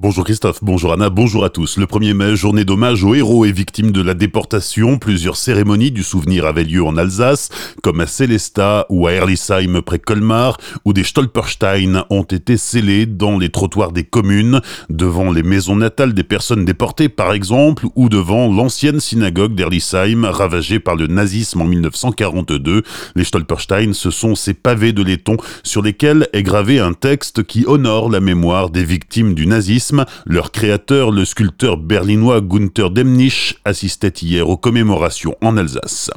Bonjour Christophe, bonjour Anna, bonjour à tous. Le 1er mai, journée d'hommage aux héros et victimes de la déportation. Plusieurs cérémonies du souvenir avaient lieu en Alsace, comme à Célestat ou à Erlisheim près Colmar, où des Stolperstein ont été scellés dans les trottoirs des communes, devant les maisons natales des personnes déportées par exemple, ou devant l'ancienne synagogue d'Erlisheim ravagée par le nazisme en 1942. Les Stolperstein, ce sont ces pavés de laiton sur lesquels est gravé un texte qui honore la mémoire des victimes du nazisme leur créateur, le sculpteur berlinois Gunther Demnich, assistait hier aux commémorations en Alsace.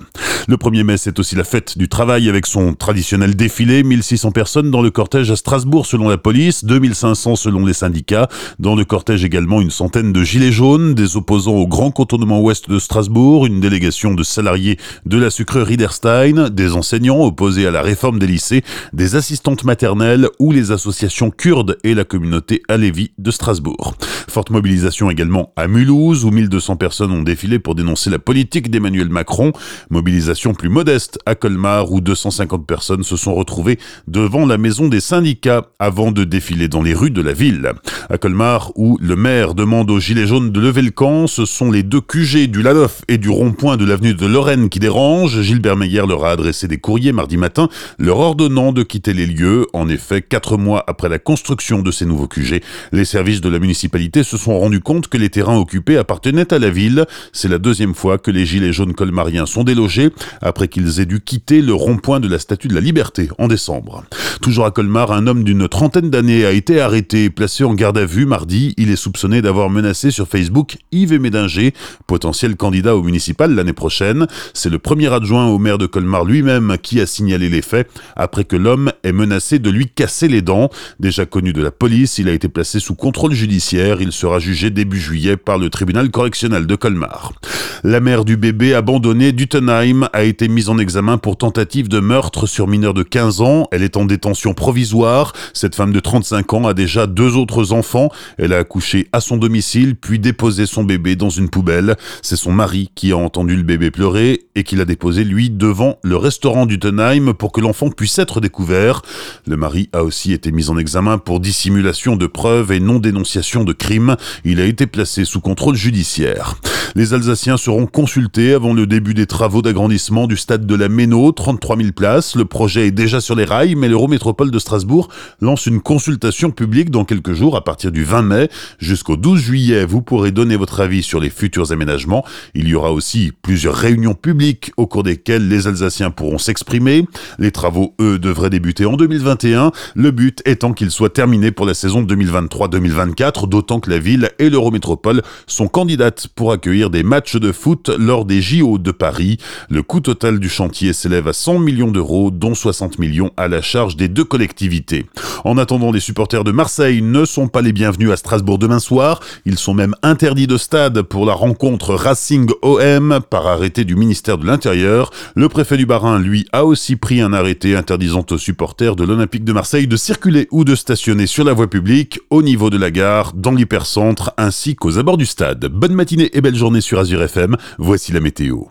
Le 1er mai, c'est aussi la fête du travail avec son traditionnel défilé. 1600 personnes dans le cortège à Strasbourg selon la police, 2500 selon les syndicats. Dans le cortège également une centaine de gilets jaunes, des opposants au grand contournement ouest de Strasbourg, une délégation de salariés de la sucrerie d'Erstein, des enseignants opposés à la réforme des lycées, des assistantes maternelles ou les associations kurdes et la communauté Alevi de Strasbourg. Forte mobilisation également à Mulhouse, où 1200 personnes ont défilé pour dénoncer la politique d'Emmanuel Macron. Mobilisation plus modeste à Colmar, où 250 personnes se sont retrouvées devant la maison des syndicats avant de défiler dans les rues de la ville. À Colmar, où le maire demande aux Gilets jaunes de lever le camp, ce sont les deux QG du Lalof et du rond-point de l'avenue de Lorraine qui dérangent. Gilbert Meyer leur a adressé des courriers mardi matin, leur ordonnant de quitter les lieux. En effet, quatre mois après la construction de ces nouveaux QG, les services de la municipalité se sont rendus compte que les terrains occupés appartenaient à la ville. C'est la deuxième fois que les gilets jaunes colmariens sont délogés après qu'ils aient dû quitter le rond-point de la Statue de la Liberté en décembre. Toujours à Colmar, un homme d'une trentaine d'années a été arrêté et placé en garde à vue mardi. Il est soupçonné d'avoir menacé sur Facebook Yves Médinger, potentiel candidat au municipal l'année prochaine. C'est le premier adjoint au maire de Colmar lui-même qui a signalé les faits après que l'homme ait menacé de lui casser les dents. Déjà connu de la police, il a été placé sous contrôle judiciaire. Il sera jugé début juillet par le tribunal correctionnel de Colmar. La mère du bébé abandonné d'Utenheim a été mise en examen pour tentative de meurtre sur mineur de 15 ans. Elle est en détention provisoire. Cette femme de 35 ans a déjà deux autres enfants. Elle a accouché à son domicile, puis déposé son bébé dans une poubelle. C'est son mari qui a entendu le bébé pleurer et qui l'a déposé, lui, devant le restaurant d'Utenheim pour que l'enfant puisse être découvert. Le mari a aussi été mis en examen pour dissimulation de preuves et non dénonciation de crime. Il a été placé sous contrôle judiciaire. Les Alsaciens seront consultés avant le début des travaux d'agrandissement du stade de la Méno, 33 000 places. Le projet est déjà sur les rails, mais l'Eurométropole de Strasbourg lance une consultation publique dans quelques jours à partir du 20 mai. Jusqu'au 12 juillet, vous pourrez donner votre avis sur les futurs aménagements. Il y aura aussi plusieurs réunions publiques au cours desquelles les Alsaciens pourront s'exprimer. Les travaux, eux, devraient débuter en 2021, le but étant qu'ils soient terminés pour la saison 2023-2024, d'autant que la ville et l'Eurométropole sont candidates pour accueillir des matchs de foot lors des JO de Paris. Le coût total du chantier s'élève à 100 millions d'euros, dont 60 millions à la charge des deux collectivités. En attendant, les supporters de Marseille ne sont pas les bienvenus à Strasbourg demain soir. Ils sont même interdits de stade pour la rencontre Racing-OM par arrêté du ministère de l'Intérieur. Le préfet du Barin, lui, a aussi pris un arrêté interdisant aux supporters de l'Olympique de Marseille de circuler ou de stationner sur la voie publique au niveau de la gare, dans l'hypercentre ainsi qu'aux abords du stade. Bonne matinée et belle sur Azure FM, voici la météo.